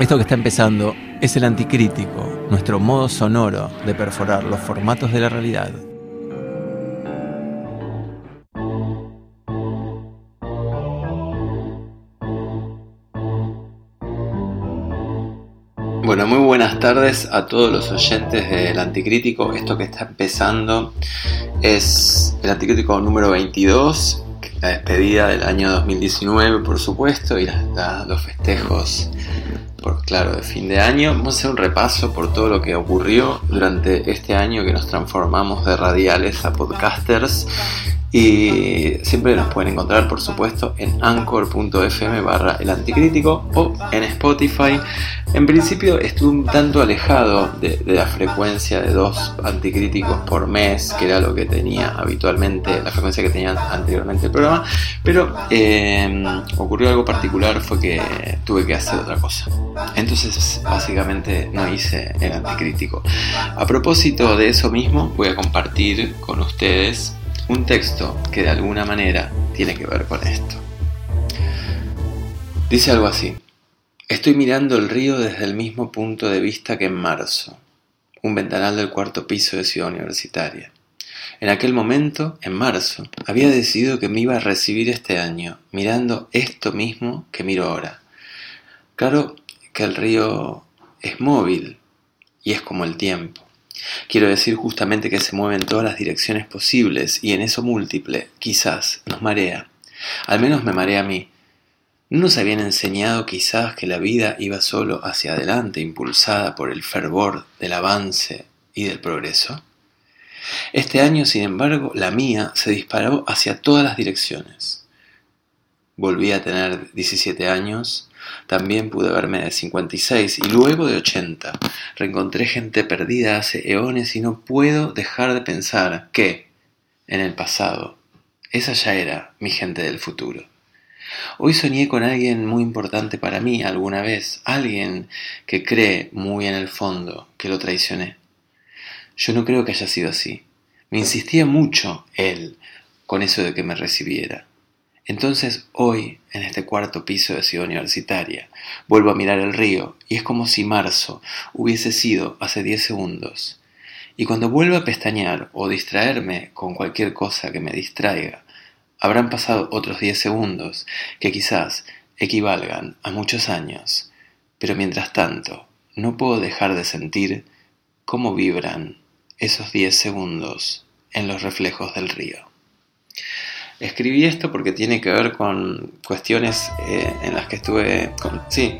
Esto que está empezando es el anticrítico, nuestro modo sonoro de perforar los formatos de la realidad. Tardes a todos los oyentes del Anticrítico. Esto que está empezando es el Anticrítico número 22, la despedida del año 2019, por supuesto, y los festejos claro, de fin de año. Vamos a hacer un repaso por todo lo que ocurrió durante este año que nos transformamos de radiales a podcasters y siempre nos pueden encontrar, por supuesto, en anchor.fm barra el anticrítico o en Spotify. En principio estuve un tanto alejado de, la frecuencia de dos anticríticos por mes, que era lo que tenía habitualmente, la frecuencia que tenía anteriormente el programa, pero em, ocurrió algo particular, fue que tuve que hacer otra cosa. Entonces, básicamente no hice el anticrítico. A propósito de eso mismo, voy a compartir con ustedes un texto que de alguna manera tiene que ver con esto. Dice algo así. Estoy mirando el río desde el mismo punto de vista que en marzo, un ventanal del cuarto piso de Ciudad Universitaria. En aquel momento, en marzo, había decidido que me iba a recibir este año, mirando esto mismo que miro ahora. Claro que el río es móvil y es como el tiempo. Quiero decir justamente que se mueve en todas las direcciones posibles y en eso múltiple, quizás, nos marea. Al menos me marea a mí. ¿No nos habían enseñado quizás que la vida iba solo hacia adelante, impulsada por el fervor del avance y del progreso? Este año, sin embargo, la mía se disparó hacia todas las direcciones. Volví a tener 17 años, también pude verme de 56 y luego de 80. Reencontré gente perdida hace eones y no puedo dejar de pensar que, en el pasado, esa ya era mi gente del futuro. Hoy soñé con alguien muy importante para mí alguna vez, alguien que cree muy en el fondo que lo traicioné. Yo no creo que haya sido así. Me insistía mucho él con eso de que me recibiera. Entonces hoy, en este cuarto piso de Ciudad Universitaria, vuelvo a mirar el río y es como si marzo hubiese sido hace 10 segundos. Y cuando vuelva a pestañear o distraerme con cualquier cosa que me distraiga, habrán pasado otros 10 segundos que quizás equivalgan a muchos años, pero mientras tanto no puedo dejar de sentir cómo vibran esos 10 segundos en los reflejos del río. Escribí esto porque tiene que ver con cuestiones eh, en las que estuve, sí,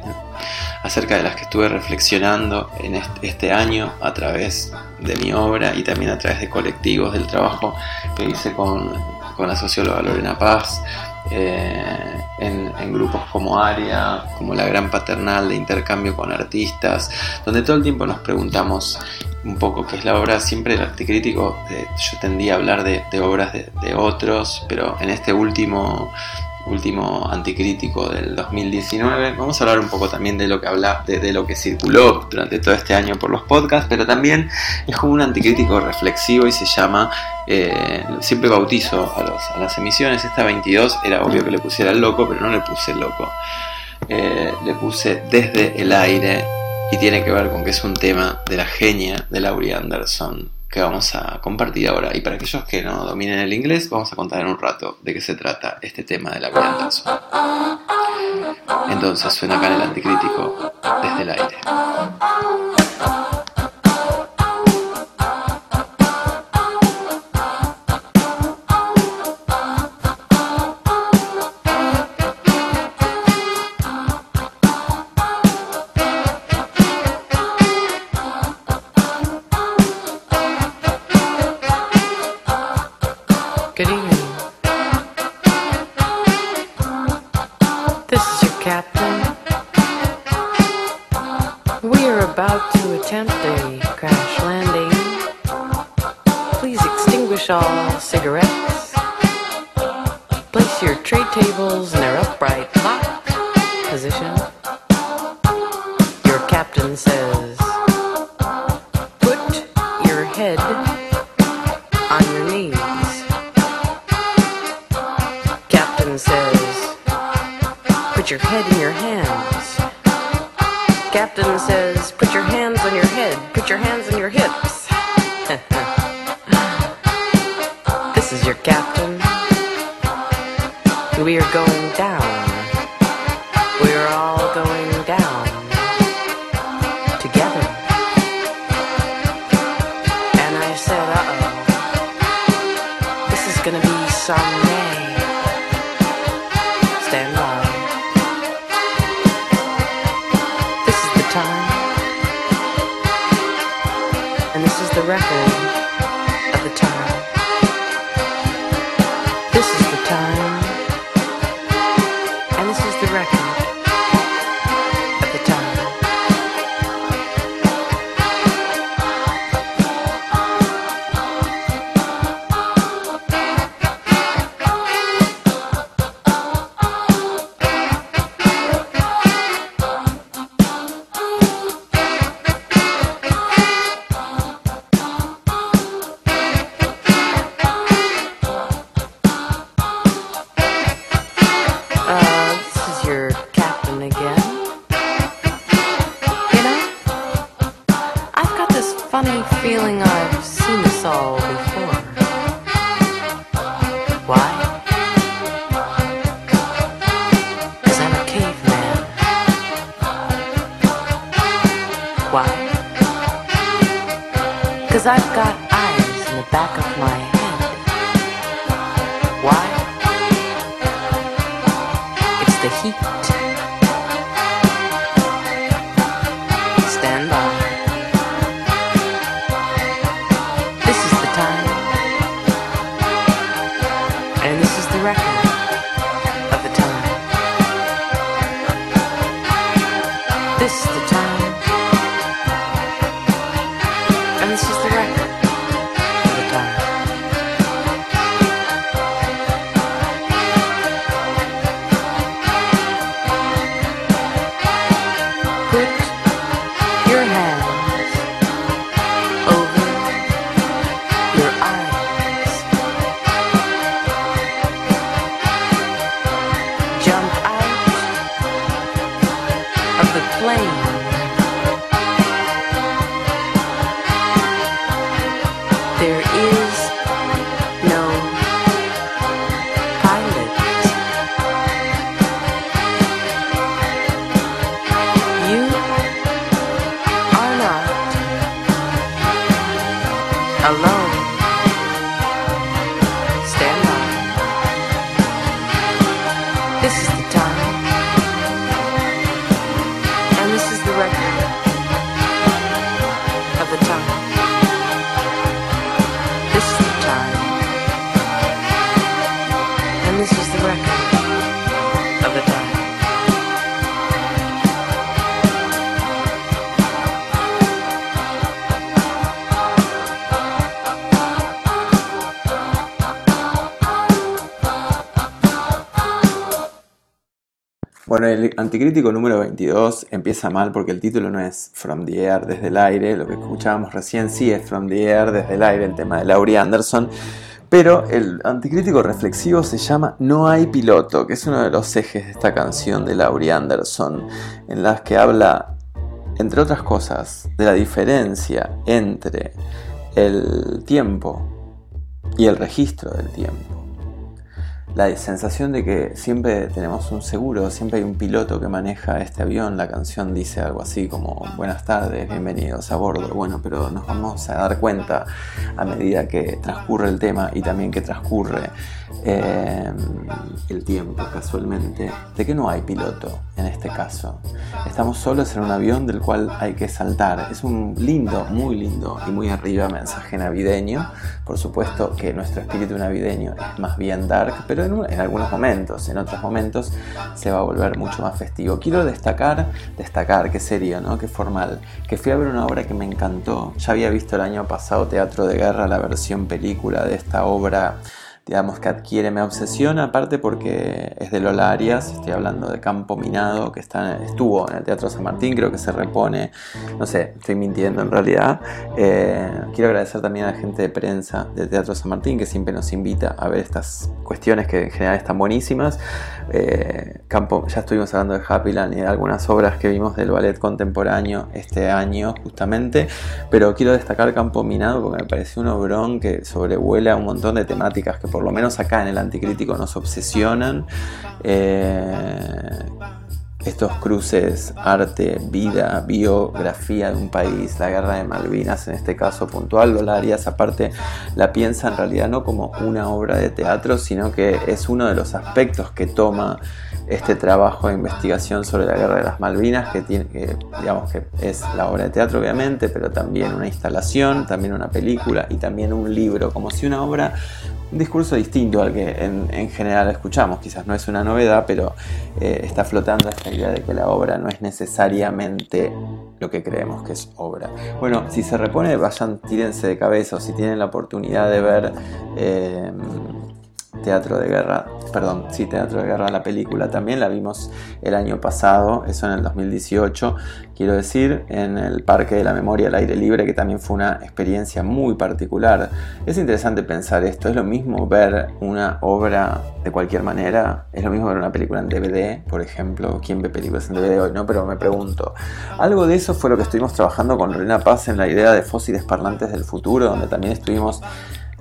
acerca de las que estuve reflexionando en este, año a través de mi obra y también a través de colectivos del trabajo que hice con, la socióloga Lorena Paz, eh, en, grupos como ARIA, como la Gran Paternal de intercambio con artistas, donde todo el tiempo nos preguntamos un poco qué es la obra. Siempre el arte crítico, eh, yo tendía a hablar de, obras de, otros, pero en este último, último anticrítico del 2019 vamos a hablar un poco también de lo que habla, de, lo que circuló durante todo este año por los podcasts, pero también es como un anticrítico reflexivo y se llama, eh, siempre bautizo a, los, a las emisiones, esta 22 era obvio que le pusiera el loco, pero no le puse loco. Eh, le puse desde el aire y tiene que ver con que es un tema de la genia de Laurie Anderson que vamos a compartir ahora. Y para aquellos que no dominen el inglés, vamos a contar en un rato de qué se trata este tema de Laurie Anderson. Entonces suena acá en el anticrítico desde el aire. Shaw cigarettes. Place your tray tables in their upright lock position. Your captain says, Put your head on your knees. Captain says, Put your head in your hands. Captain says, Put your hands on your head, put your hands on your hips. El anticrítico número 22 empieza mal porque el título no es From the Air, desde el aire, lo que escuchábamos recién sí es From the Air, desde el aire, el tema de Laurie Anderson, pero el anticrítico reflexivo se llama No hay piloto, que es uno de los ejes de esta canción de Laurie Anderson, en las que habla, entre otras cosas, de la diferencia entre el tiempo y el registro del tiempo la sensación de que siempre tenemos un seguro, siempre hay un piloto que maneja este avión. La canción dice algo así como buenas tardes, bienvenidos a bordo. Bueno, pero nos vamos a dar cuenta a medida que transcurre el tema y también que transcurre eh, el tiempo casualmente, de que no hay piloto en este caso. Estamos solos en un avión del cual hay que saltar. Es un lindo, muy lindo y muy arriba mensaje navideño. Por supuesto que nuestro espíritu navideño es más bien dark, pero en, un- en algunos momentos, en otros momentos se va a volver mucho más festivo. Quiero destacar, destacar, qué serio, ¿no? Qué formal, que fui a ver una obra que me encantó. Ya había visto el año pasado Teatro de Guerra, la versión película de esta obra digamos, que adquiere, me obsesiona, aparte porque es de Lola Arias, estoy hablando de Campo Minado, que está, estuvo en el Teatro San Martín, creo que se repone, no sé, estoy mintiendo en realidad. Eh, quiero agradecer también a la gente de prensa del Teatro San Martín, que siempre nos invita a ver estas cuestiones que en general están buenísimas. Eh, Campo, ya estuvimos hablando de Happyland y de algunas obras que vimos del ballet contemporáneo este año justamente, pero quiero destacar Campo Minado porque me pareció un obrón que sobrevuela un montón de temáticas que por lo menos acá en el anticrítico nos obsesionan. Eh, estos cruces, arte, vida, biografía de un país, la guerra de Malvinas en este caso puntual, Lola Arias aparte la piensa en realidad no como una obra de teatro, sino que es uno de los aspectos que toma este trabajo de investigación sobre la guerra de las Malvinas, que, tiene, digamos que es la obra de teatro obviamente, pero también una instalación, también una película y también un libro, como si una obra, un discurso distinto al que en, general escuchamos, quizás no es una novedad, pero eh, está flotando esta idea de que la obra no es necesariamente lo que creemos que es obra. Bueno, si se repone, vayan, tírense de cabeza, o si tienen la oportunidad de ver... Eh, Teatro de Guerra, perdón, sí, Teatro de Guerra, la película también la vimos el año pasado, eso en el 2018, quiero decir, en el Parque de la Memoria al aire libre, que también fue una experiencia muy particular. Es interesante pensar esto, es lo mismo ver una obra de cualquier manera, es lo mismo ver una película en DVD, por ejemplo, ¿quién ve películas en DVD hoy? No, pero me pregunto, algo de eso fue lo que estuvimos trabajando con Rena Paz en la idea de fósiles parlantes del futuro, donde también estuvimos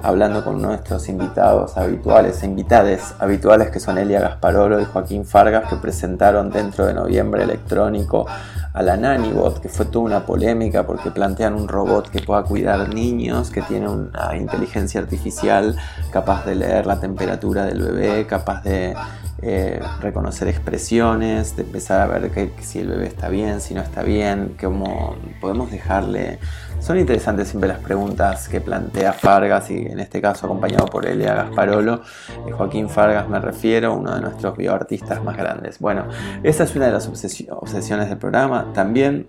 hablando con nuestros invitados habituales, invitades habituales que son Elia Gasparolo y Joaquín Fargas, que presentaron dentro de noviembre electrónico a la Nanibot, que fue toda una polémica porque plantean un robot que pueda cuidar niños, que tiene una inteligencia artificial capaz de leer la temperatura del bebé, capaz de eh, reconocer expresiones, de empezar a ver que, si el bebé está bien, si no está bien, cómo podemos dejarle son interesantes siempre las preguntas que plantea Fargas y en este caso acompañado por Elia Gasparolo, eh, Joaquín Fargas me refiero, uno de nuestros bioartistas más grandes. Bueno, esa es una de las obsesiones del programa. También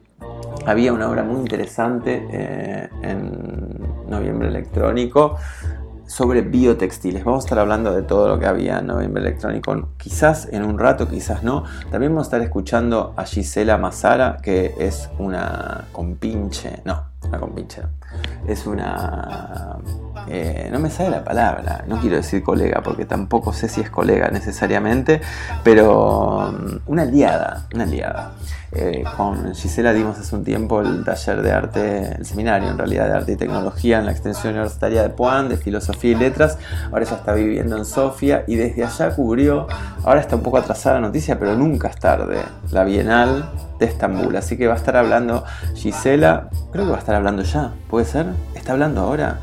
había una obra muy interesante eh, en noviembre electrónico sobre biotextiles. Vamos a estar hablando de todo lo que había en Noviembre Electrónico, quizás en un rato, quizás no. También vamos a estar escuchando a Gisela Mazara, que es una compinche, no, una compinche, es una... Eh, no me sale la palabra, no quiero decir colega, porque tampoco sé si es colega necesariamente, pero mm, una aliada, una aliada. Eh, con Gisela dimos hace un tiempo el taller de arte, el seminario en realidad de arte y tecnología en la extensión universitaria de Puan, de filosofía y letras. Ahora ella está viviendo en Sofía y desde allá cubrió, ahora está un poco atrasada la noticia, pero nunca es tarde, la Bienal de Estambul. Así que va a estar hablando Gisela, creo que va a estar hablando ya, ¿puede ser? ¿Está hablando ahora?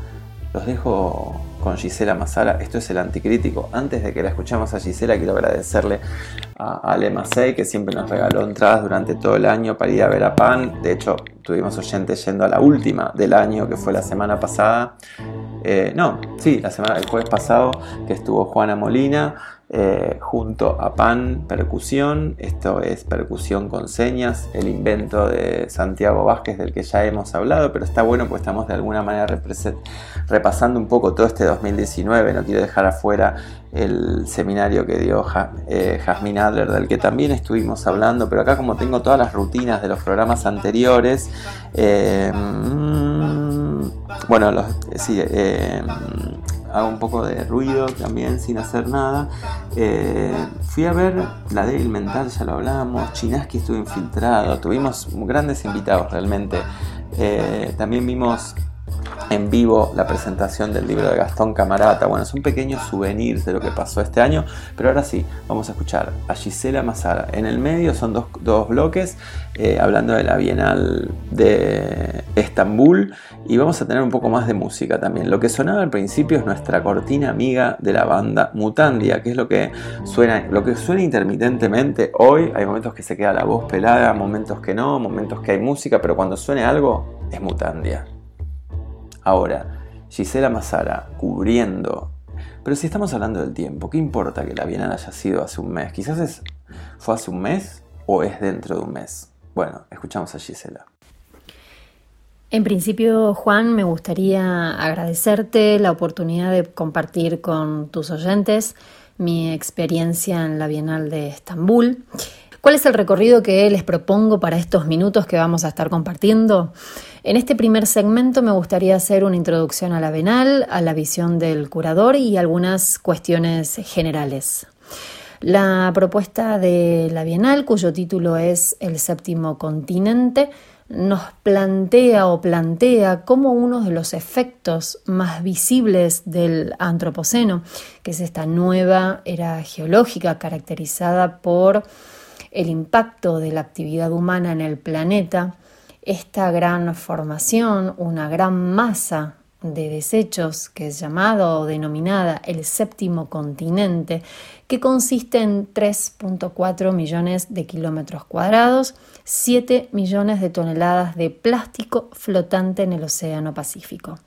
Los dejo con Gisela Mazara. Esto es el anticrítico. Antes de que la escuchemos a Gisela, quiero agradecerle a Ale Macei, que siempre nos regaló entradas durante todo el año para ir a ver a Pan. De hecho, tuvimos oyentes yendo a la última del año, que fue la semana pasada. Eh, no, sí, la semana, el jueves pasado, que estuvo Juana Molina. Eh, junto a PAN Percusión. Esto es percusión con señas, el invento de Santiago Vázquez del que ya hemos hablado, pero está bueno pues estamos de alguna manera repasando un poco todo este 2019. No quiero dejar afuera el seminario que dio eh, Jasmine Adler, del que también estuvimos hablando, pero acá como tengo todas las rutinas de los programas anteriores, eh, mm, bueno, los, sí, hago un poco de ruido también sin hacer nada. Eh, fui a ver la débil mental, ya lo hablábamos, Chinaski estuvo infiltrado, tuvimos grandes invitados realmente. Eh, también vimos en vivo la presentación del libro de Gastón Camarata. Bueno, son pequeños souvenirs de lo que pasó este año, pero ahora sí, vamos a escuchar a Gisela Mazara. En el medio son dos, bloques eh, hablando de la Bienal de Estambul y vamos a tener un poco más de música también. Lo que sonaba al principio es nuestra cortina amiga de la banda Mutandia, que es lo que suena, lo que suena intermitentemente hoy. Hay momentos que se queda la voz pelada, momentos que no, momentos que hay música, pero cuando suene algo es Mutandia. Ahora, Gisela Mazara cubriendo. Pero si estamos hablando del tiempo, ¿qué importa que la Bienal haya sido hace un mes? Quizás es, fue hace un mes o es dentro de un mes. Bueno, escuchamos a Gisela. En principio, Juan, me gustaría agradecerte la oportunidad de compartir con tus oyentes mi experiencia en la Bienal de Estambul. ¿Cuál es el recorrido que les propongo para estos minutos que vamos a estar compartiendo? En este primer segmento me gustaría hacer una introducción a la Bienal, a la visión del curador y algunas cuestiones generales. La propuesta de la Bienal, cuyo título es El séptimo continente, nos plantea o plantea como uno de los efectos más visibles del Antropoceno, que es esta nueva era geológica caracterizada por el impacto de la actividad humana en el planeta, esta gran formación, una gran masa de desechos que es llamado o denominada el séptimo continente, que consiste en 3.4 millones de kilómetros cuadrados, 7 millones de toneladas de plástico flotante en el Océano Pacífico.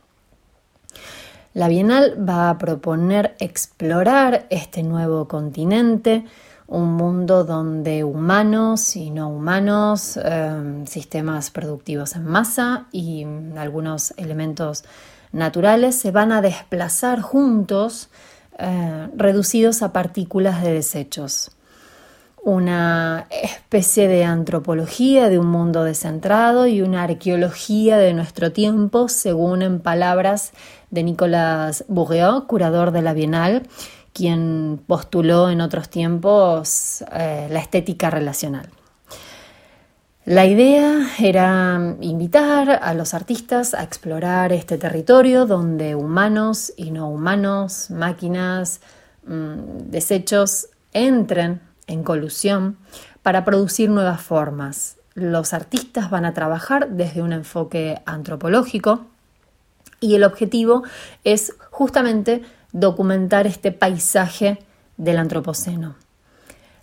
La Bienal va a proponer explorar este nuevo continente, un mundo donde humanos y no humanos, eh, sistemas productivos en masa y algunos elementos naturales se van a desplazar juntos, eh, reducidos a partículas de desechos. Una especie de antropología de un mundo descentrado y una arqueología de nuestro tiempo, según en palabras de Nicolas Bourgeot, curador de la Bienal, quien postuló en otros tiempos eh, la estética relacional. La idea era invitar a los artistas a explorar este territorio donde humanos y no humanos, máquinas, mm, desechos entren en colusión para producir nuevas formas. Los artistas van a trabajar desde un enfoque antropológico y el objetivo es justamente documentar este paisaje del antropoceno.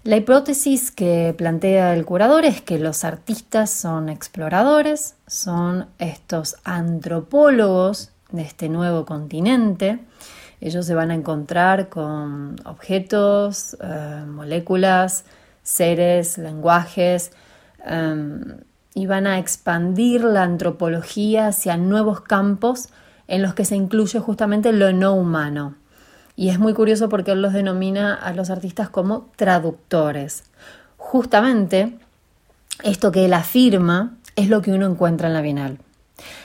La hipótesis que plantea el curador es que los artistas son exploradores, son estos antropólogos de este nuevo continente. Ellos se van a encontrar con objetos, eh, moléculas, seres, lenguajes, em, y van a expandir la antropología hacia nuevos campos en los que se incluye justamente lo no humano. Y es muy curioso porque él los denomina a los artistas como traductores. Justamente esto que él afirma es lo que uno encuentra en la Bienal.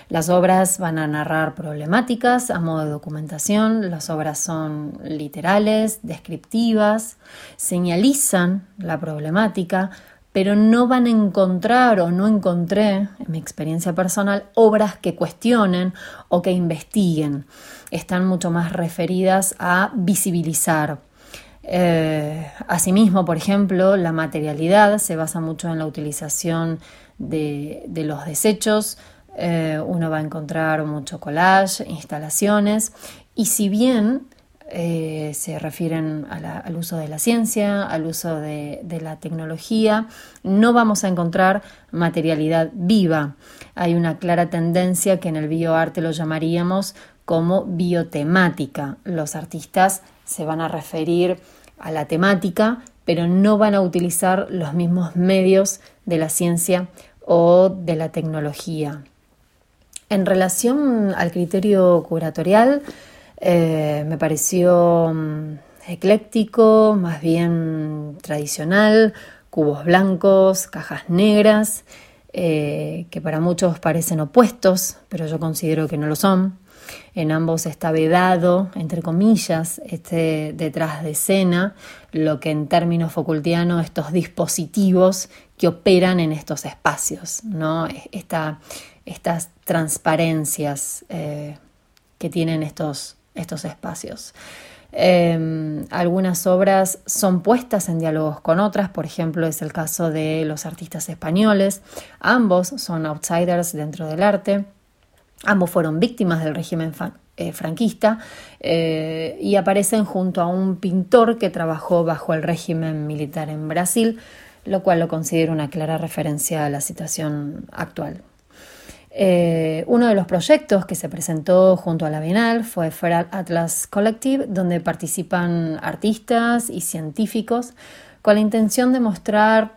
Las obras van a narrar problemáticas a modo de documentación, las obras son literales, descriptivas, señalizan la problemática, pero no van a encontrar o no encontré, en mi experiencia personal, obras que cuestionen o que investiguen. Están mucho más referidas a visibilizar. Eh, asimismo, por ejemplo, la materialidad se basa mucho en la utilización de, los desechos. Eh, uno va a encontrar mucho collage, instalaciones, y si bien eh, se refieren al uso de la ciencia, al uso de, la tecnología. No vamos a encontrar materialidad viva. Hay una clara tendencia que en el bioarte lo llamaríamos como biotemática. Los artistas se van a referir a la temática, pero no van a utilizar los mismos medios de la ciencia o de la tecnología. En relación al criterio curatorial, eh, me pareció mm, ecléctico, más bien tradicional, cubos blancos, cajas negras, eh, que para muchos parecen opuestos, pero yo considero que no lo son. En ambos está vedado, entre comillas, este detrás de escena, lo que en términos Foucaultianos estos dispositivos que operan en estos espacios, ¿no? estas transparencias eh, que tienen estos, estos espacios. Em, algunas obras son puestas en diálogos con otras, por ejemplo es el caso de los artistas españoles, ambos son outsiders dentro del arte, ambos fueron víctimas del régimen eh, franquista eh, y aparecen junto a un pintor que trabajó bajo el régimen militar en Brasil, lo cual lo considero una clara referencia a la situación actual. Eh, uno de los proyectos que se presentó junto a la Bienal fue Feral Atlas Collective, donde participan artistas y científicos con la intención de mostrar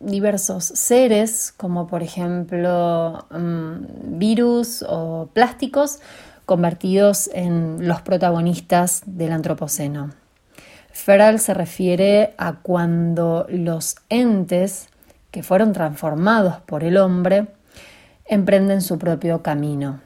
diversos seres, como por ejemplo mm, virus o plásticos, convertidos en los protagonistas del Antropoceno. Feral se refiere a cuando los entes que fueron transformados por el hombre emprenden su propio camino.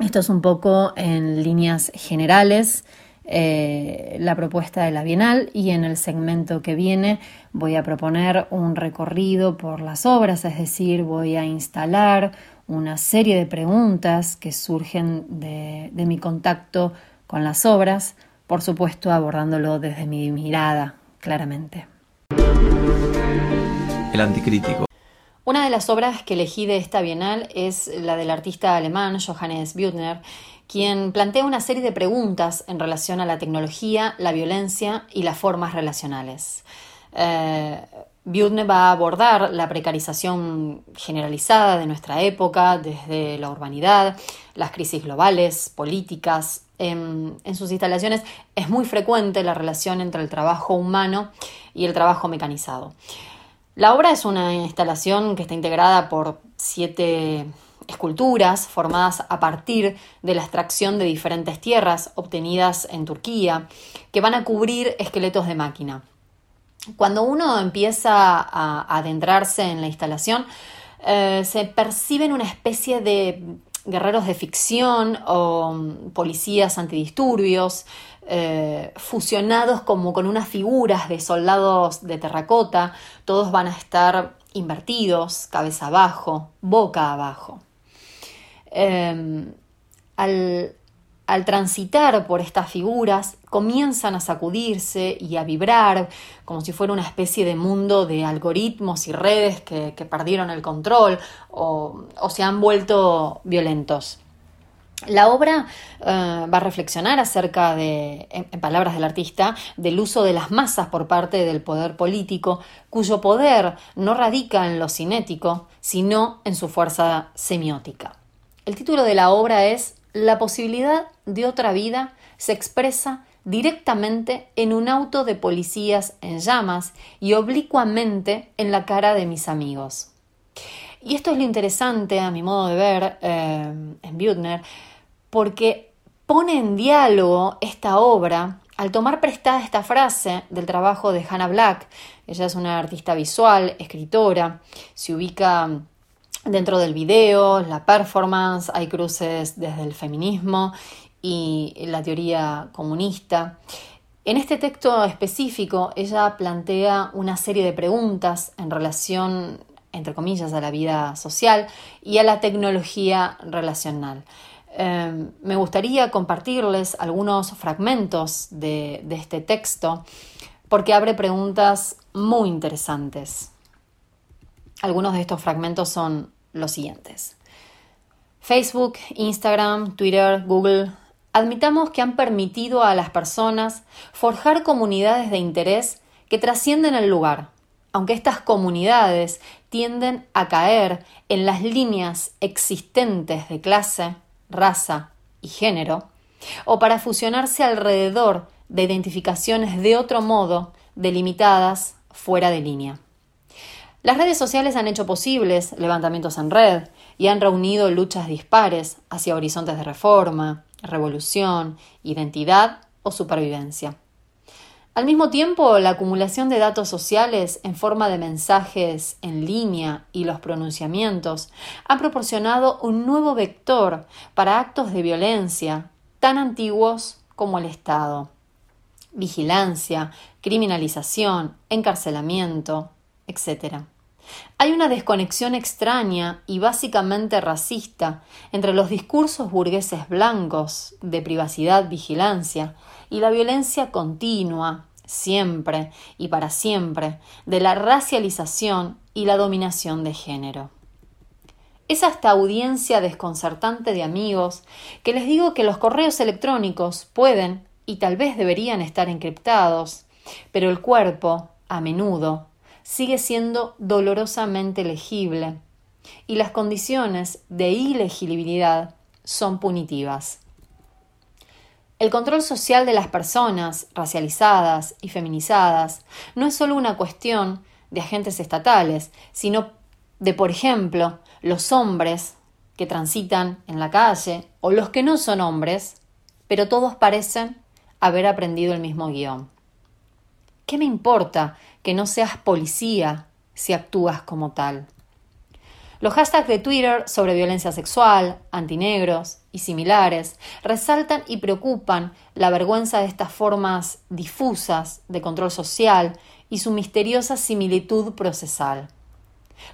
Esto es un poco en líneas generales eh, la propuesta de la Bienal y en el segmento que viene voy a proponer un recorrido por las obras, es decir, voy a instalar una serie de preguntas que surgen de, de mi contacto con las obras, por supuesto abordándolo desde mi mirada, claramente. El anticrítico. Una de las obras que elegí de esta bienal es la del artista alemán Johannes Büttner, quien plantea una serie de preguntas en relación a la tecnología, la violencia y las formas relacionales. Eh, va a abordar la precarización generalizada de nuestra época, desde la urbanidad, las crisis globales, políticas. En, sus instalaciones es muy frecuente la relación entre el trabajo humano y el trabajo mecanizado. La obra es una instalación que está integrada por siete esculturas formadas a partir de la extracción de diferentes tierras obtenidas en Turquía, que van a cubrir esqueletos de máquina. Cuando uno empieza a adentrarse en la instalación, eh, se perciben una especie de guerreros de ficción o policías antidisturbios, eh, fusionados como con unas figuras de soldados de terracota, todos van a estar invertidos, cabeza abajo, boca abajo. Em, al, al transitar por estas figuras, comienzan a sacudirse y a vibrar como si fuera una especie de mundo de algoritmos y redes que, perdieron el control o, se han vuelto violentos. La obra eh, va a reflexionar acerca de, en, palabras del artista, del uso de las masas por parte del poder político, cuyo poder no radica en lo cinético, sino en su fuerza semiótica. El título de la obra es la posibilidad de otra vida se expresa directamente en un auto de policías en llamas y oblicuamente en la cara de mis amigos. Y esto es lo interesante, a mi modo de ver, eh, en Büttner, porque pone en diálogo esta obra al tomar prestada esta frase del trabajo de Hannah Black. Ella es una artista visual, escritora, se ubica Dentro del video, la performance, hay cruces desde el feminismo y la teoría comunista. En este texto específico, ella plantea una serie de preguntas en relación, entre comillas, a la vida social y a la tecnología relacional. Em, me gustaría compartirles algunos fragmentos de este texto porque abre preguntas muy interesantes. Algunos de estos fragmentos son los siguientes. Facebook, Instagram, Twitter, Google, admitamos que han permitido a las personas forjar comunidades de interés que trascienden el lugar, aunque estas comunidades tienden a caer en las líneas existentes de clase, raza y género, o para fusionarse alrededor de identificaciones de otro modo delimitadas fuera de línea. Las redes sociales han hecho posibles levantamientos en red y han reunido luchas dispares hacia horizontes de reforma, revolución, identidad o supervivencia. Al mismo tiempo, la acumulación de datos sociales en forma de mensajes en línea y los pronunciamientos han proporcionado un nuevo vector para actos de violencia tan antiguos como el Estado. Vigilancia, criminalización, encarcelamiento, etc. Hay una desconexión extraña y básicamente racista entre los discursos burgueses blancos de privacidad, vigilancia y la violencia continua, siempre y para siempre, de la racialización y la dominación de género. Es esta audiencia desconcertante de amigos que les digo que los correos electrónicos pueden y tal vez deberían estar encriptados, pero el cuerpo, a menudo, sigue siendo dolorosamente legible y las condiciones de ilegibilidad son punitivas. El control social de las personas racializadas y feminizadas no es solo una cuestión de agentes estatales, sino de, por ejemplo, los hombres que transitan en la calle o los que no son hombres, pero todos parecen haber aprendido el mismo guion. ¿Qué me importa que no seas policía si actúas como tal? Los hashtags de Twitter sobre violencia sexual, antinegros y similares resaltan y preocupan la vergüenza de estas formas difusas de control social y su misteriosa similitud procesal.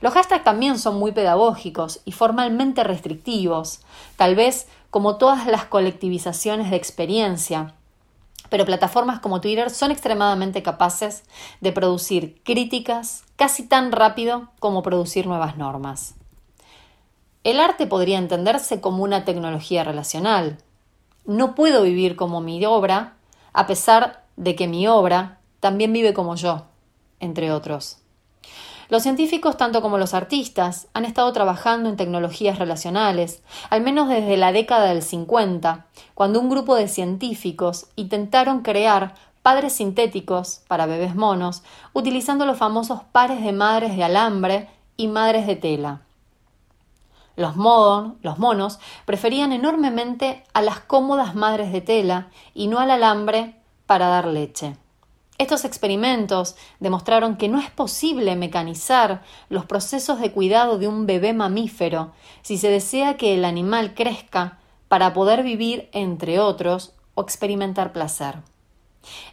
Los hashtags también son muy pedagógicos y formalmente restrictivos, tal vez como todas las colectivizaciones de experiencia, pero plataformas como Twitter son extremadamente capaces de producir críticas casi tan rápido como producir nuevas normas. El arte podría entenderse como una tecnología relacional. No puedo vivir como mi obra, a pesar de que mi obra también vive como yo, entre otros. Los científicos, tanto como los artistas, han estado trabajando en tecnologías relacionales, al menos desde la década del 50, cuando un grupo de científicos intentaron crear padres sintéticos para bebés monos, utilizando los famosos pares de madres de alambre y madres de tela. Los, los monos preferían enormemente a las cómodas madres de tela y no al alambre para dar leche. Estos experimentos demostraron que no es posible mecanizar los procesos de cuidado de un bebé mamífero si se desea que el animal crezca para poder vivir entre otros o experimentar placer.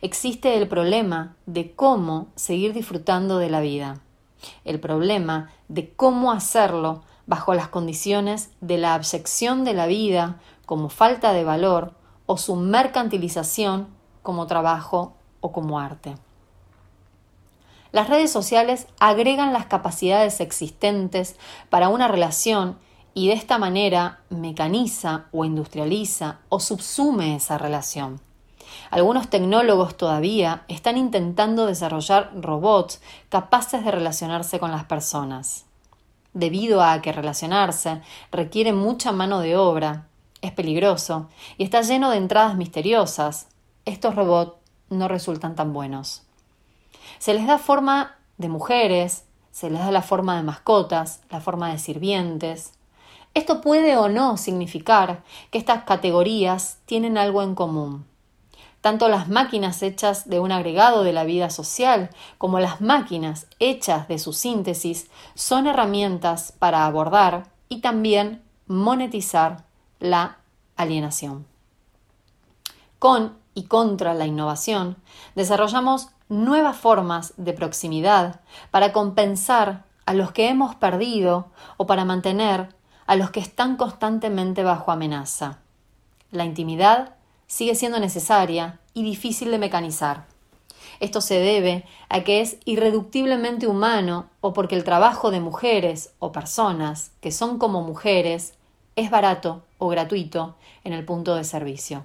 Existe el problema de cómo seguir disfrutando de la vida, el problema de cómo hacerlo bajo las condiciones de la abyección de la vida como falta de valor o su mercantilización como trabajo o como arte. Las redes sociales agregan las capacidades existentes para una relación y de esta manera mecaniza o industrializa o subsume esa relación. Algunos tecnólogos todavía están intentando desarrollar robots capaces de relacionarse con las personas. Debido a que relacionarse requiere mucha mano de obra, es peligroso y está lleno de entradas misteriosas, estos robots no resultan tan buenos. Se les da forma de mujeres, se les da la forma de mascotas, la forma de sirvientes. Esto puede o no significar que estas categorías tienen algo en común. Tanto las máquinas hechas de un agregado de la vida social como las máquinas hechas de su síntesis son herramientas para abordar y también monetizar la alienación. Con y contra la innovación, desarrollamos nuevas formas de proximidad para compensar a los que hemos perdido o para mantener a los que están constantemente bajo amenaza. La intimidad sigue siendo necesaria y difícil de mecanizar. Esto se debe a que es irreductiblemente humano o porque el trabajo de mujeres o personas que son como mujeres es barato o gratuito en el punto de servicio.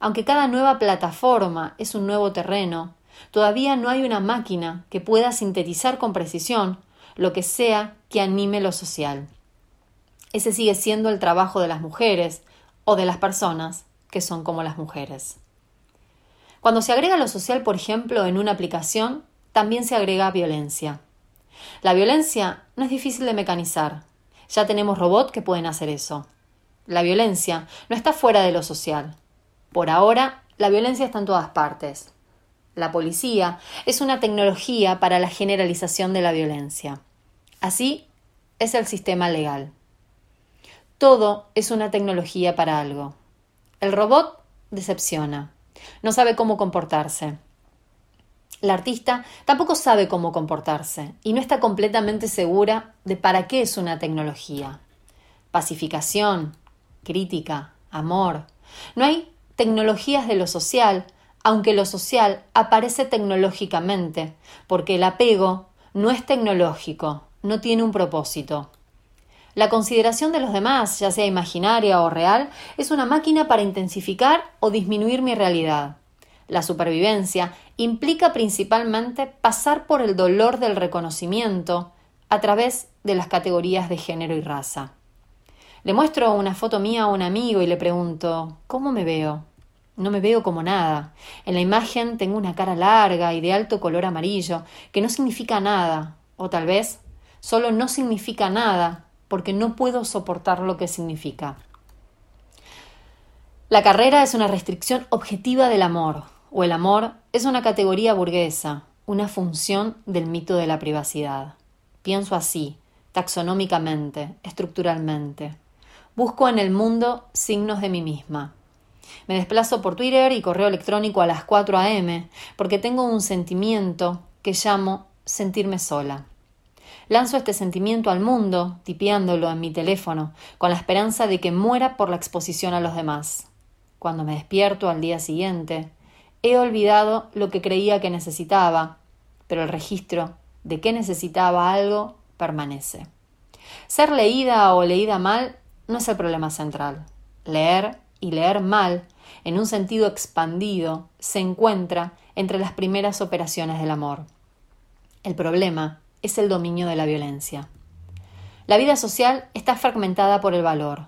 Aunque cada nueva plataforma es un nuevo terreno, todavía no hay una máquina que pueda sintetizar con precisión lo que sea que anime lo social. Ese sigue siendo el trabajo de las mujeres o de las personas que son como las mujeres. Cuando se agrega lo social, por ejemplo, en una aplicación, también se agrega violencia. La violencia no es difícil de mecanizar. Ya tenemos robots que pueden hacer eso. La violencia no está fuera de lo social. Por ahora, la violencia está en todas partes. La policía es una tecnología para la generalización de la violencia. Así es el sistema legal. Todo es una tecnología para algo. El robot decepciona, no sabe cómo comportarse. La artista tampoco sabe cómo comportarse y no está completamente segura de para qué es una tecnología. Pacificación, crítica, amor. No hay tecnologías de lo social, aunque lo social aparece tecnológicamente, porque el apego no es tecnológico, no tiene un propósito. La consideración de los demás, ya sea imaginaria o real, es una máquina para intensificar o disminuir mi realidad. La supervivencia implica principalmente pasar por el dolor del reconocimiento a través de las categorías de género y raza. Le muestro una foto mía a un amigo y le pregunto ¿Cómo me veo? No me veo como nada. En la imagen tengo una cara larga y de alto color amarillo, que no significa nada, o tal vez solo no significa nada, porque no puedo soportar lo que significa. La carrera es una restricción objetiva del amor, o el amor es una categoría burguesa, una función del mito de la privacidad. Pienso así, taxonómicamente, estructuralmente. Busco en el mundo signos de mí misma. Me desplazo por Twitter y correo electrónico a las 4 a.m. porque tengo un sentimiento que llamo sentirme sola. Lanzo este sentimiento al mundo, tipeándolo en mi teléfono, con la esperanza de que muera por la exposición a los demás. Cuando me despierto al día siguiente, he olvidado lo que creía que necesitaba, pero el registro de que necesitaba algo permanece. Ser leída o leída mal no es el problema central. Leer y leer mal, en un sentido expandido, se encuentra entre las primeras operaciones del amor. El problema es el dominio de la violencia. La vida social está fragmentada por el valor.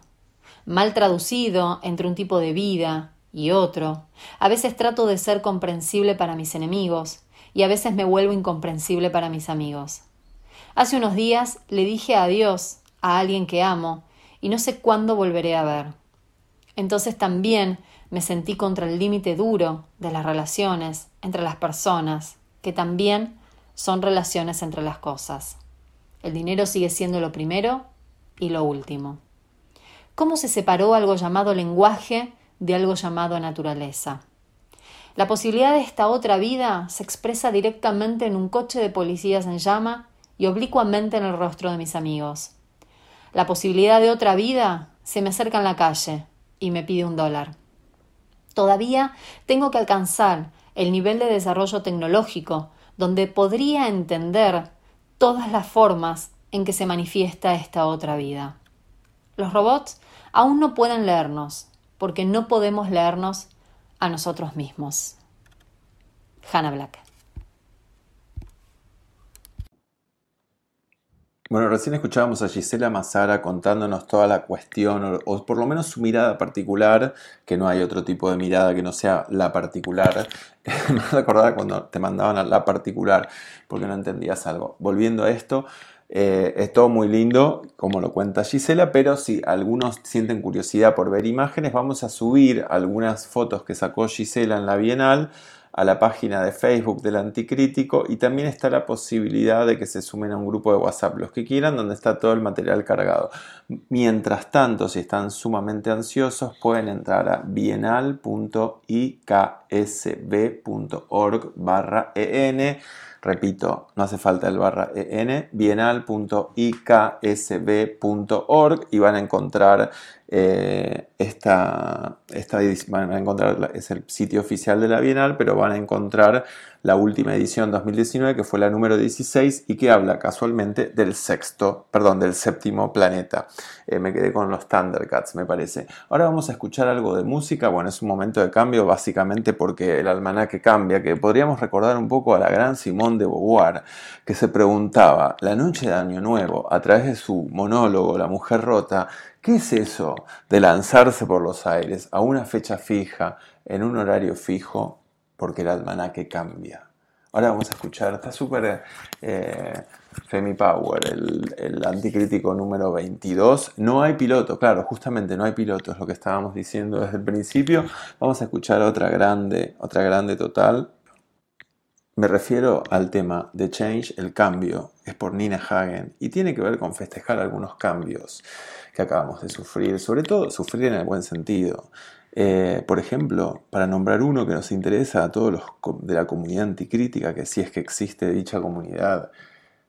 Mal traducido entre un tipo de vida y otro, a veces trato de ser comprensible para mis enemigos y a veces me vuelvo incomprensible para mis amigos. Hace unos días le dije adiós a alguien que amo y no sé cuándo volveré a ver. Entonces también me sentí contra el límite duro de las relaciones entre las personas, que también son relaciones entre las cosas. El dinero sigue siendo lo primero y lo último. ¿Cómo se separó algo llamado lenguaje de algo llamado naturaleza? La posibilidad de esta otra vida se expresa directamente en un coche de policías en llama y oblicuamente en el rostro de mis amigos. La posibilidad de otra vida se me acerca en la calle, y me pide un dólar. Todavía tengo que alcanzar el nivel de desarrollo tecnológico donde podría entender todas las formas en que se manifiesta esta otra vida. Los robots aún no pueden leernos, porque no podemos leernos a nosotros mismos. Hannah Black. Bueno, recién escuchábamos a Gisela Mazara contándonos toda la cuestión, o, por lo menos su mirada particular, que no hay otro tipo de mirada que no sea la particular. Me vas a acordar cuando te mandaban a la particular, porque no entendías algo. Volviendo a esto, eh, es todo muy lindo, como lo cuenta Gisela, pero si algunos sienten curiosidad por ver imágenes, vamos a subir algunas fotos que sacó Gisela en la Bienal a la página de Facebook del Anticrítico y también está la posibilidad de que se sumen a un grupo de WhatsApp, los que quieran, donde está todo el material cargado. Mientras tanto, si están sumamente ansiosos, pueden entrar a bienal.iksb.org barra en Repito, no hace falta el barra en, bienal.iksb.org y van a encontrar eh, esta, van a encontrar, es el sitio oficial de la Bienal, pero van a encontrar la última edición 2019, que fue la número 16 y que habla casualmente del sexto, perdón, del séptimo planeta. Eh, me quedé con los Thundercats, me parece. Ahora vamos a escuchar algo de música. Bueno, es un momento de cambio, básicamente porque el almanaque cambia, que podríamos recordar un poco a la gran Simone de Beauvoir, que se preguntaba, la noche de Año Nuevo, a través de su monólogo, La Mujer Rota, ¿qué es eso de lanzarse por los aires a una fecha fija, en un horario fijo, porque el almanaque cambia. Ahora vamos a escuchar, está súper eh, Femi Power, el, el, anticrítico número 22. No hay piloto, claro, justamente no hay piloto, es lo que estábamos diciendo desde el principio. Vamos a escuchar otra grande, otra grande total. Me refiero al tema de Change, el cambio, es por Nina Hagen y tiene que ver con festejar algunos cambios que acabamos de sufrir, sobre todo sufrir en el buen sentido. Eh, por ejemplo, para nombrar uno que nos interesa a todos los de la comunidad anticrítica, que si es que existe dicha comunidad,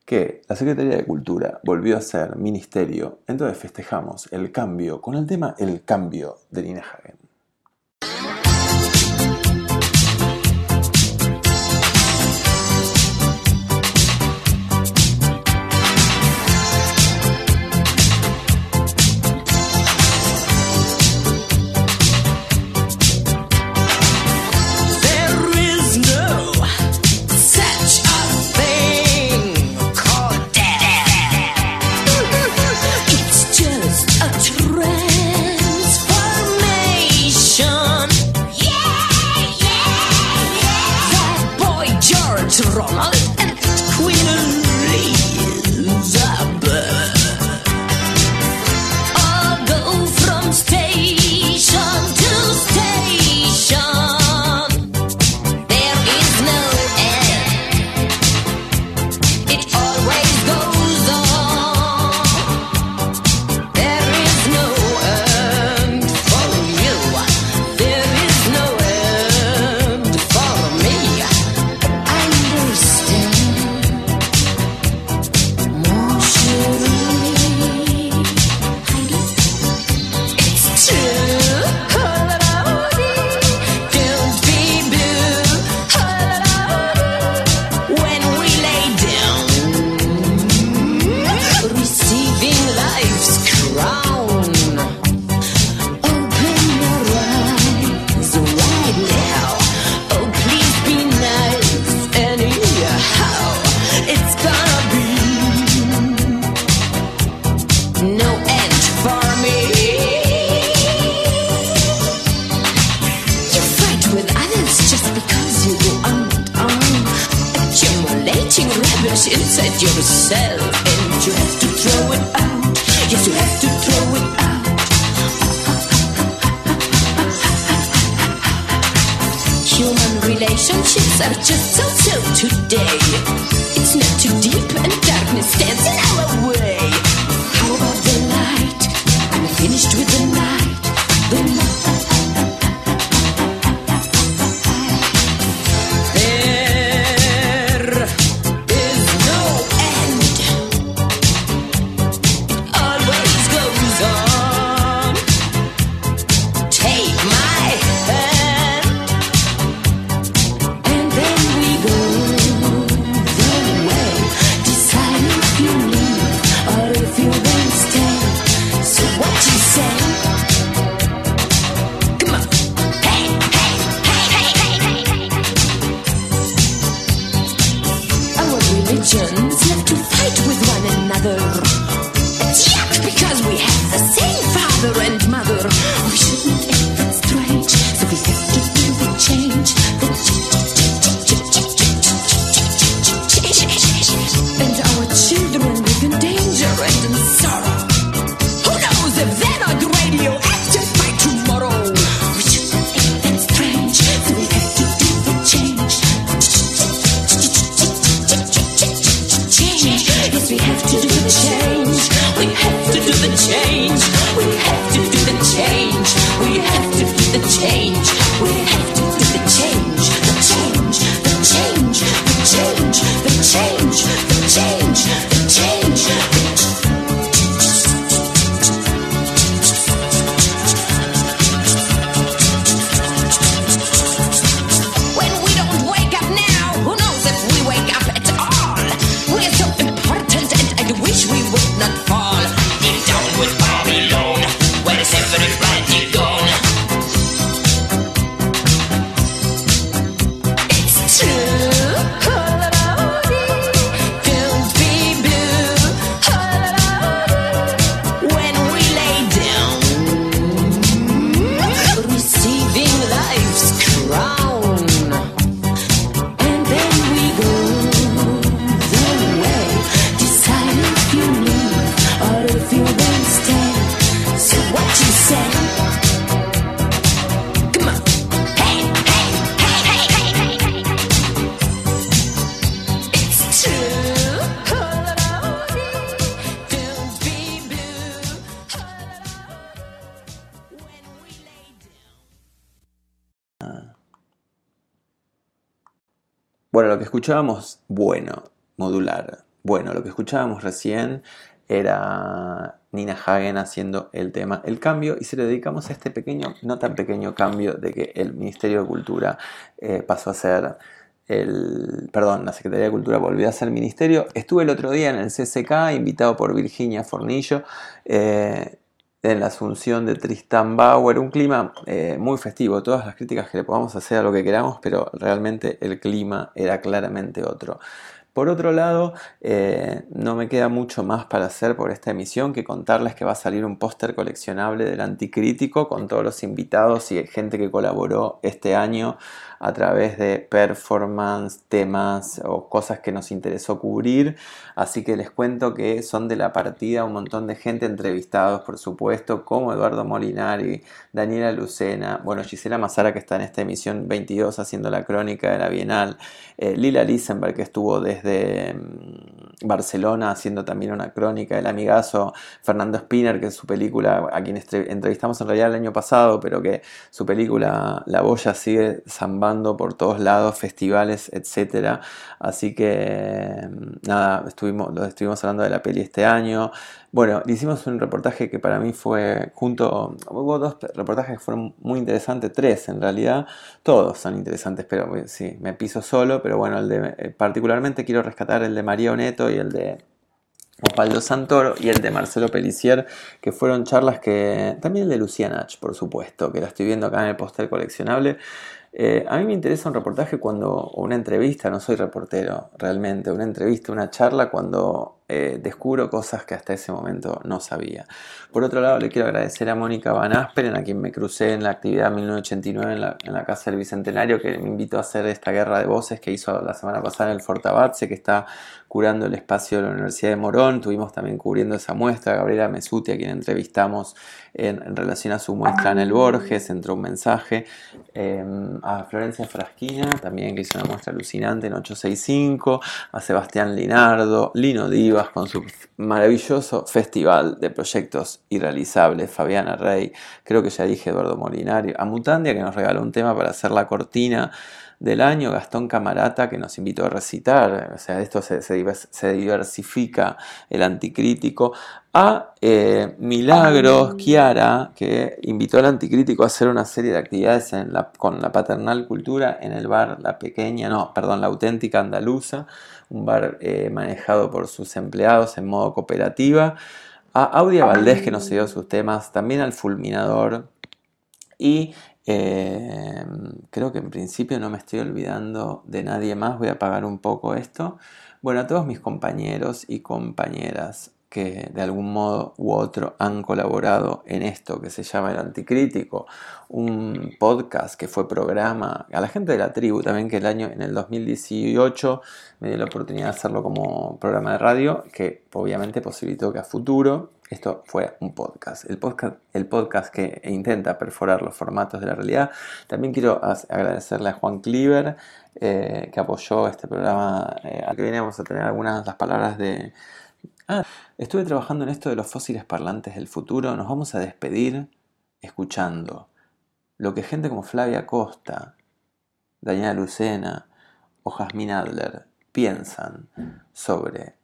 que la Secretaría de Cultura volvió a ser ministerio, entonces festejamos el cambio con el tema El cambio de Nina Hagen. Escuchábamos, bueno, modular. Bueno, lo que escuchábamos recién era Nina Hagen haciendo el tema El Cambio y se le dedicamos a este pequeño, no tan pequeño cambio de que el Ministerio de Cultura eh, pasó a ser el, perdón, la Secretaría de Cultura volvió a ser ministerio. Estuve el otro día en el CCK, invitado por Virginia Fornillo, eh, en la asunción de Tristan Bauer, un clima eh, muy festivo, todas las críticas que le podamos hacer a lo que queramos, pero realmente el clima era claramente otro. Por otro lado, eh, no me queda mucho más para hacer por esta emisión que contarles que va a salir un póster coleccionable del Anticrítico con todos los invitados y gente que colaboró este año a través de performance, temas o cosas que nos interesó cubrir. Así que les cuento que son de la partida un montón de gente entrevistados, por supuesto, como Eduardo Molinari, Daniela Lucena, bueno, Gisela Mazara que está en esta emisión 22 haciendo la crónica de la Bienal, eh, Lila Lisenberg que estuvo desde mm, Barcelona haciendo también una crónica del amigazo, Fernando Spinner que en su película, a quien entrevistamos en realidad el año pasado, pero que su película La Boya sigue zambando por todos lados, festivales, etcétera. Así que mm, nada, estuvimos, estuvimos hablando de la peli este año. Bueno, hicimos un reportaje que para mí fue junto, hubo dos reportajes que fueron muy interesantes, tres en realidad, todos son interesantes, pero eh, sí, me piso solo, pero bueno, el de, eh, particularmente quiero rescatar el de María Oneto y el de Osvaldo Santoro y el de Marcelo Pelicier, que fueron charlas que. También el de Luciana Nach, por supuesto, que la estoy viendo acá en el póster coleccionable. Eh, a mí me interesa un reportaje cuando, o una entrevista, no soy reportero realmente, una entrevista, una charla cuando eh, descubro cosas que hasta ese momento no sabía. Por otro lado, le quiero agradecer a Mónica Van Asperen, a quien me crucé en la actividad 1989 en la, en la Casa del Bicentenario, que me invitó a hacer esta guerra de voces que hizo la semana pasada en el Fortabatse, que está curando el espacio de la Universidad de Morón. Tuvimos también cubriendo esa muestra Gabriela Mesuti, a quien entrevistamos en, relación a su muestra en el Borges, entró un mensaje. Eh, a Florencia Frasquina, también que hizo una muestra alucinante en 865, a Sebastián Linardo, Lino Divas con su maravilloso festival de proyectos irrealizables, Fabiana Rey, creo que ya dije Eduardo Molinario, a Mutandia que nos regaló un tema para hacer la cortina del año, Gastón Camarata, que nos invitó a recitar, o sea, esto se, diversifica el anticrítico, a eh, Milagros Chiara, que invitó al anticrítico a hacer una serie de actividades con la paternal cultura en el bar La Pequeña, no, perdón, La Auténtica Andaluza, un bar eh, manejado por sus empleados en modo cooperativa, a Audia Valdés, que nos dio sus temas, también al Fulminador, y eh, creo que en principio no me estoy olvidando de nadie más. Voy a apagar un poco esto. Bueno, a todos mis compañeros y compañeras que de algún modo u otro han colaborado en esto que se llama El Anticrítico, un podcast que fue programa, a la gente de la tribu también que el año en el 2018 me dio la oportunidad de hacerlo como programa de radio, que obviamente posibilitó que a futuro esto fue un podcast. El podcast, el podcast que intenta perforar los formatos de la realidad. También quiero agradecerle a Juan Cliver, eh, que apoyó este programa. Eh, que viene vamos a tener algunas de las palabras de... Ah, estuve trabajando en esto de los fósiles parlantes del futuro. Nos vamos a despedir escuchando lo que gente como Flavia Costa, Daniela Lucena o Jasmine Adler piensan sobre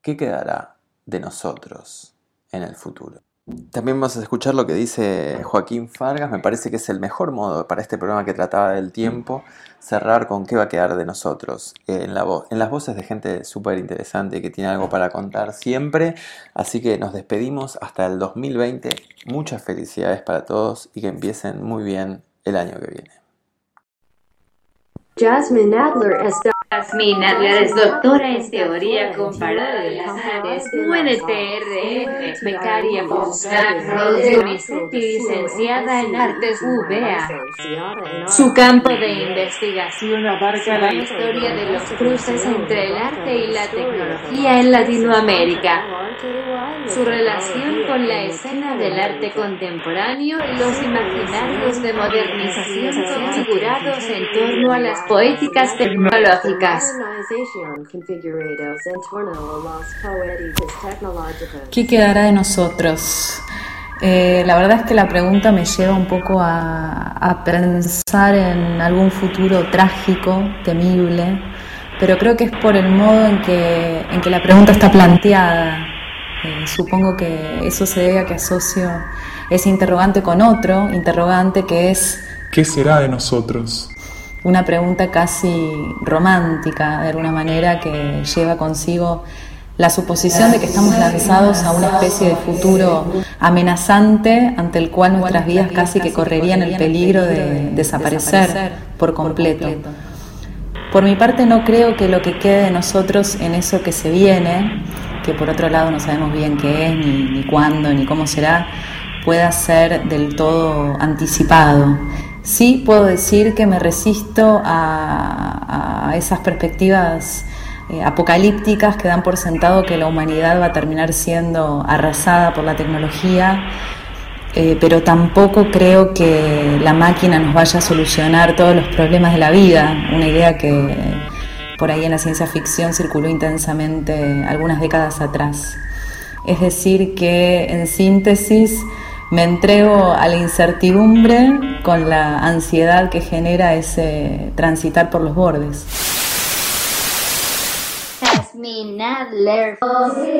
qué quedará de nosotros en el futuro. También vamos a escuchar lo que dice Joaquín Fargas, me parece que es el mejor modo para este programa que trataba del tiempo, cerrar con qué va a quedar de nosotros, voz, en las voces de gente súper interesante que tiene algo para contar siempre, así que nos despedimos hasta el 2020, muchas felicidades para todos y que empiecen muy bien el año que viene. Es Jasmine Adler es doctora en teoría comparada de las artes, UNTRF, becaria de UNICEF y licenciada en artes UBA. Su campo de investigación abarca la historia de los cruces entre el arte y la tecnología en Latinoamérica, su relación con la escena del arte contemporáneo y los imaginarios de modernización configurados en torno a las poéticas tecnológicas. ¿Qué quedará de nosotros? Eh, la verdad es que la pregunta me lleva un poco a, a, pensar en algún futuro trágico, temible, pero creo que es por el modo en que, en que la pregunta está planteada. Eh, supongo que eso se debe a que asocio ese interrogante con otro interrogante que es ¿qué será de nosotros? Una pregunta casi romántica, de alguna manera, que lleva consigo la suposición de que estamos lanzados a una especie de futuro amenazante ante el cual nuestras vidas casi que correrían el peligro de desaparecer por completo. Por mi parte no creo que lo que quede de nosotros en eso que se viene, que por otro lado no sabemos bien qué es, ni, ni cuándo, ni cómo será, pueda ser del todo anticipado. Sí puedo decir que me resisto a, esas perspectivas eh, apocalípticas que dan por sentado que la humanidad va a terminar siendo arrasada por la tecnología, eh, pero tampoco creo que la máquina nos vaya a solucionar todos los problemas de la vida, una idea que por ahí en la ciencia ficción circuló intensamente algunas décadas atrás. Es decir, que en síntesis, me entrego a la incertidumbre con la ansiedad que genera ese transitar por los bordes. Jasmine Adler,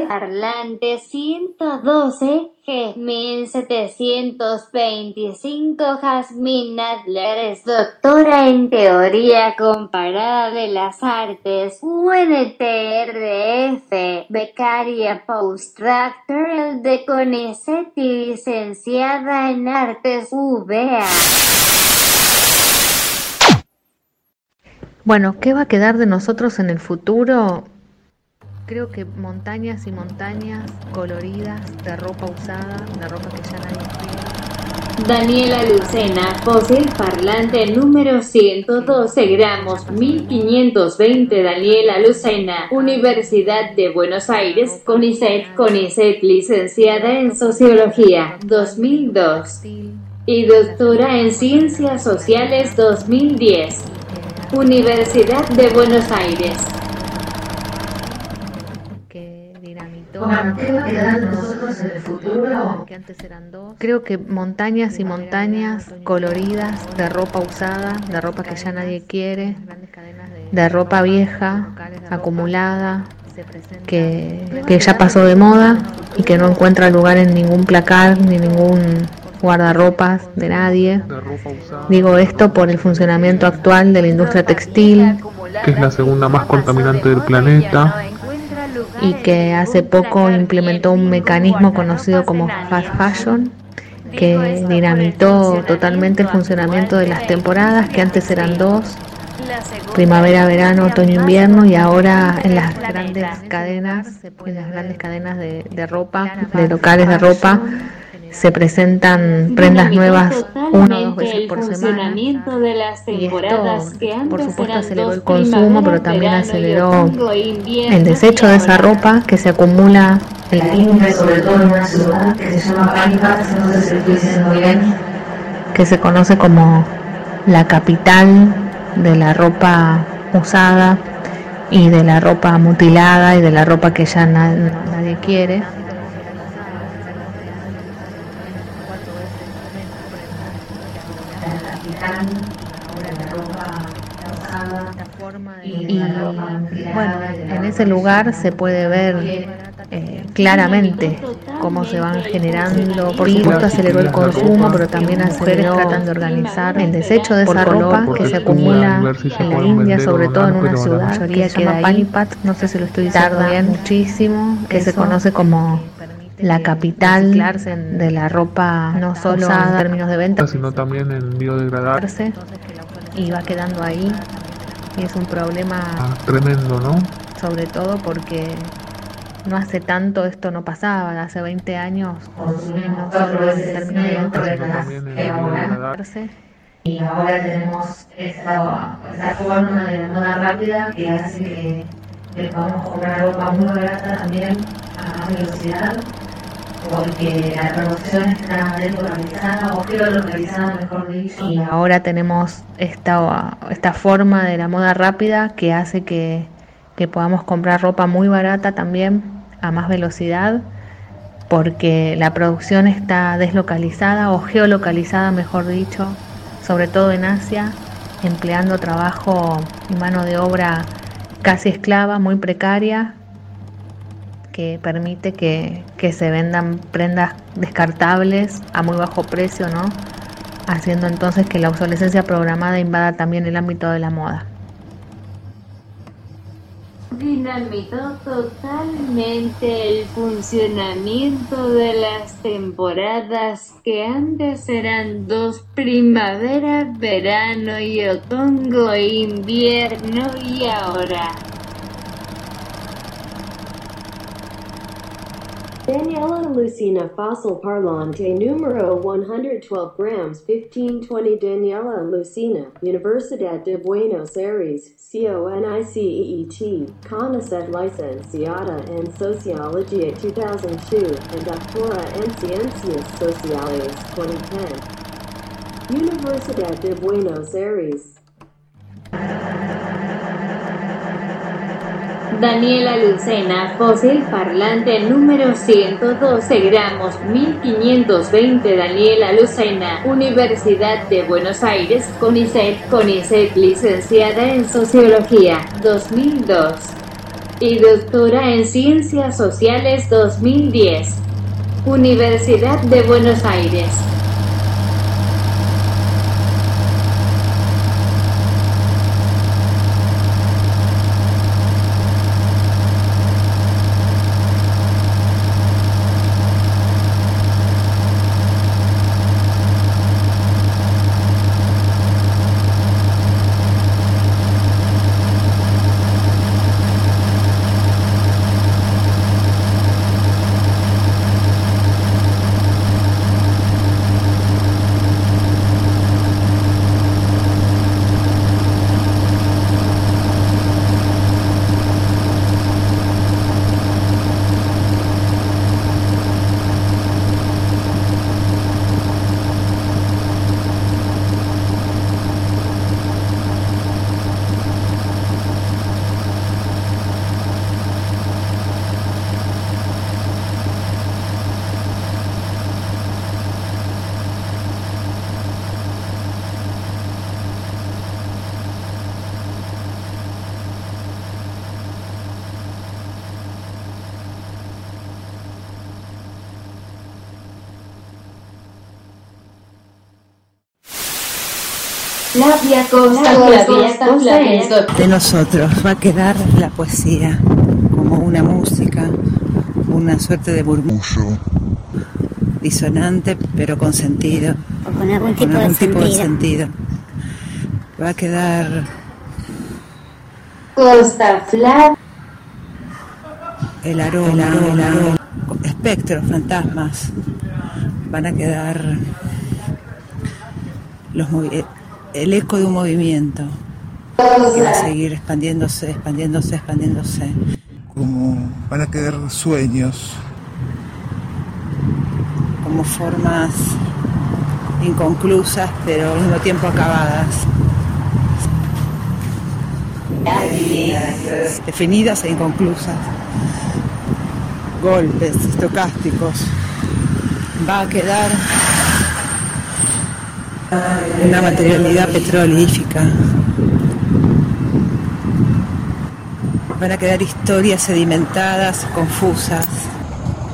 parlante 112, G 1725. Jasmine Adler es doctora en teoría comparada de las artes, UNTRF, becaria postdoctoral de CONICET licenciada en artes UBA. Bueno, ¿qué va a quedar de nosotros en el futuro? Creo que montañas y montañas coloridas de ropa usada, de ropa que ya nadie quiere. Daniela Lucena, fósil parlante número 112 gramos 1520 Daniela Lucena, Universidad de Buenos Aires, CONICET, CONICET licenciada en Sociología 2002 y doctora en Ciencias Sociales 2010, Universidad de Buenos Aires. que dinamitó. Bueno, ¿qué va a quedar de nosotros en el futuro? Que antes eran dos. Creo que montañas y montañas coloridas de ropa usada, de ropa que ya nadie quiere, de ropa vieja, acumulada, que, que ya pasó de moda y que no encuentra lugar en ningún placar ni ningún guardarropas de nadie. Digo esto por el funcionamiento actual de la industria textil que es la segunda más contaminante del planeta. Y que hace poco implementó un mecanismo conocido como fast fashion que dinamitó totalmente el funcionamiento de las temporadas que antes eran dos primavera, verano, otoño, invierno y ahora en las grandes cadenas, en las grandes cadenas de, de ropa, de locales de ropa, se presentan prendas nuevas una o dos veces por semana. de las Y esto, que antes por supuesto, aceleró el consumo, pero también aceleró e invierno, el desecho de esa ropa que se acumula en La sobre todo en una ciudad que se llama Halifax, no sé si lo estoy diciendo bien, que se conoce como la capital de la ropa usada y de la ropa mutilada y de la ropa que ya na- nadie quiere. la capital, ahora la ropa usada y bueno, en ese lugar se puede ver eh, claramente cómo se van generando, por supuesto aceleró el consumo, pero también aceleró tratan de organizar el desecho de esa ropa que se acumula en la India, sobre todo en una ciudad mayoría que se llama Panipat, no sé si lo estoy diciendo Tarda bien, muchísimo, que se conoce como la capital de la ropa no solo en términos de venta, sino también en biodegradar. verse, y va quedando ahí y es un problema Ah, tremendo, ¿no? sobre todo porque no hace tanto esto no pasaba, hace 20 años consumimos cuatro veces en términos de menos venta prendas también en que ahora. biodegradar. verse, Y ahora tenemos esta, forma de moda rápida que hace que, que podamos comprar ropa muy barata también a más velocidad, porque la producción está deslocalizada o geolocalizada, mejor dicho. y ahora tenemos esta, esta forma de la moda rápida que hace que, que podamos comprar ropa muy barata también a más velocidad porque la producción está deslocalizada o geolocalizada, mejor dicho, sobre todo en Asia, empleando trabajo y mano de obra casi esclava, muy precaria, que permite que, que se vendan prendas descartables a muy bajo precio, ¿no? Haciendo entonces que la obsolescencia programada invada también el ámbito de la moda. Dinamitó totalmente el funcionamiento de las temporadas que antes eran dos primavera, verano y otoño invierno y ahora Daniela Lucina Fossil Parlante numero 112 grams 1520 Daniela Lucina, Universidad de Buenos Aires, CONICET, CONICET licenciada en Sociología 2002 and doctora en Ciencias Sociales 2010. Universidad de Buenos Aires. Daniela Lucena, fósil parlante número 112 gramos 1520 Daniela Lucena, Universidad de Buenos Aires, CONICET, CONICET licenciada en Sociología 2002 y doctora en Ciencias Sociales 2010, Universidad de Buenos Aires. Flavia Costa, Flavia Costa, Flavia Costa. De nosotros va a quedar la poesía como una música, una suerte de murmullo disonante pero con sentido, O con algún con tipo, algún de, tipo de sentido. Va a quedar Costa, Flavia. el aroma, el aroma, el aroma, espectros, fantasmas, van a quedar los movi- el eco de un movimiento que va a seguir expandiéndose, expandiéndose, expandiéndose. como van a quedar sueños. como formas inconclusas pero al mismo tiempo acabadas. Definidas e inconclusas. Golpes estocásticos. Va a quedar una materialidad petrolífica. Van a quedar historias sedimentadas, confusas,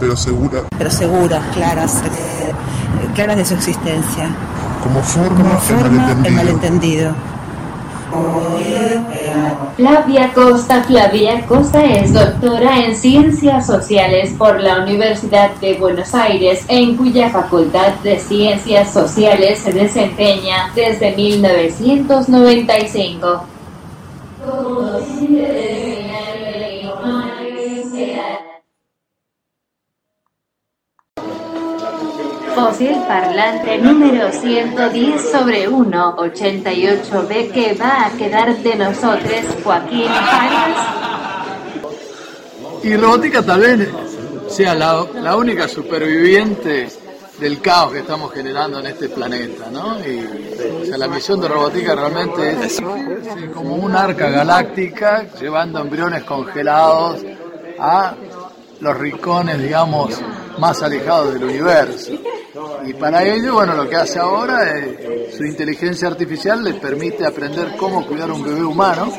pero segura pero seguras, claras, eh, claras de su existencia. como forma, Como forma el malentendido. malentendido. Flavia Costa. Flavia Costa es doctora en Ciencias Sociales por la Universidad de Buenos Aires, en cuya Facultad de Ciencias Sociales se desempeña desde 1995. Fósil parlante número 110 sobre 1, 88B que va a quedar de nosotros Joaquín Farías. Y robótica tal vez sea la, la única superviviente del caos que estamos generando en este planeta, ¿no? Y o sea, la misión de robótica realmente es sí, como un arca galáctica llevando embriones congelados a los rincones, digamos, más alejados del universo. Y para ello, bueno, lo que hace ahora es su inteligencia artificial le permite aprender cómo cuidar un bebé humano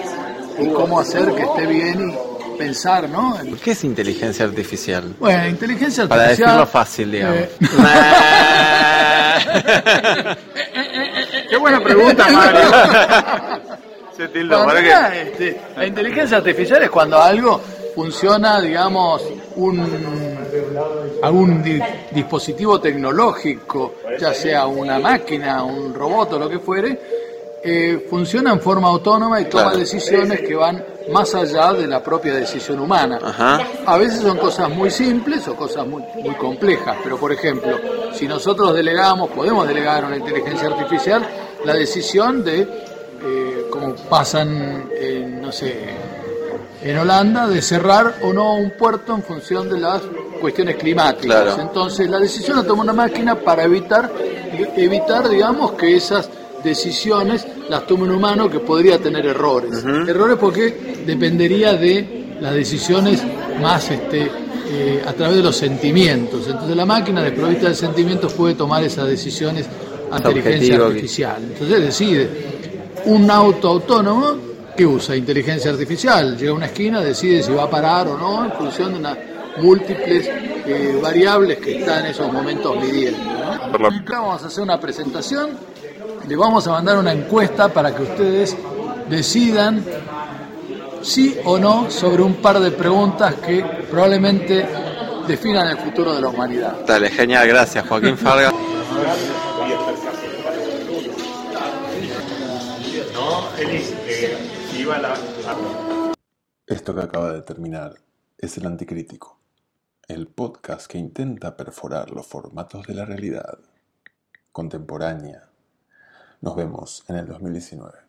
y cómo hacer que esté bien y pensar, ¿no? ¿Qué es inteligencia artificial? Bueno, inteligencia Para artificial. decirlo fácil, digamos. eh, Qué buena pregunta, Mario. Se tildó, ¿para ya, este, la inteligencia artificial es cuando algo funciona, digamos, un algún di- dispositivo tecnológico, ya sea una máquina, un robot o lo que fuere, eh, funciona en forma autónoma y toma Claro. decisiones que van más allá de la propia decisión humana. Ajá. A veces son cosas muy simples o cosas muy, muy complejas, pero por ejemplo, si nosotros delegamos, podemos delegar a una inteligencia artificial la decisión de, eh, como pasan, en, no sé, en Holanda, de cerrar o no un puerto en función de las cuestiones climáticas. Claro. Entonces, la decisión la toma una máquina para evitar, evitar, digamos, que esas decisiones las tome un humano que podría tener errores. Errores porque dependería de las decisiones más este, eh, a través de los sentimientos. Entonces la máquina desprovista de sentimientos puede tomar esas decisiones a inteligencia artificial. Entonces decide un auto autónomo que usa inteligencia artificial. Llega a una esquina, decide si va a parar o no en función de unas múltiples eh, variables que está en esos momentos midiendo. ¿no? Acá Vamos a hacer una presentación, le vamos a mandar una encuesta para que ustedes decidan sí o no sobre un par de preguntas que probablemente definan el futuro de la humanidad. Dale, genial, gracias Joaquín Farga. Esto que acaba de terminar es El Anticrítico, el podcast que intenta perforar los formatos de la realidad contemporánea. Nos vemos en el 2019.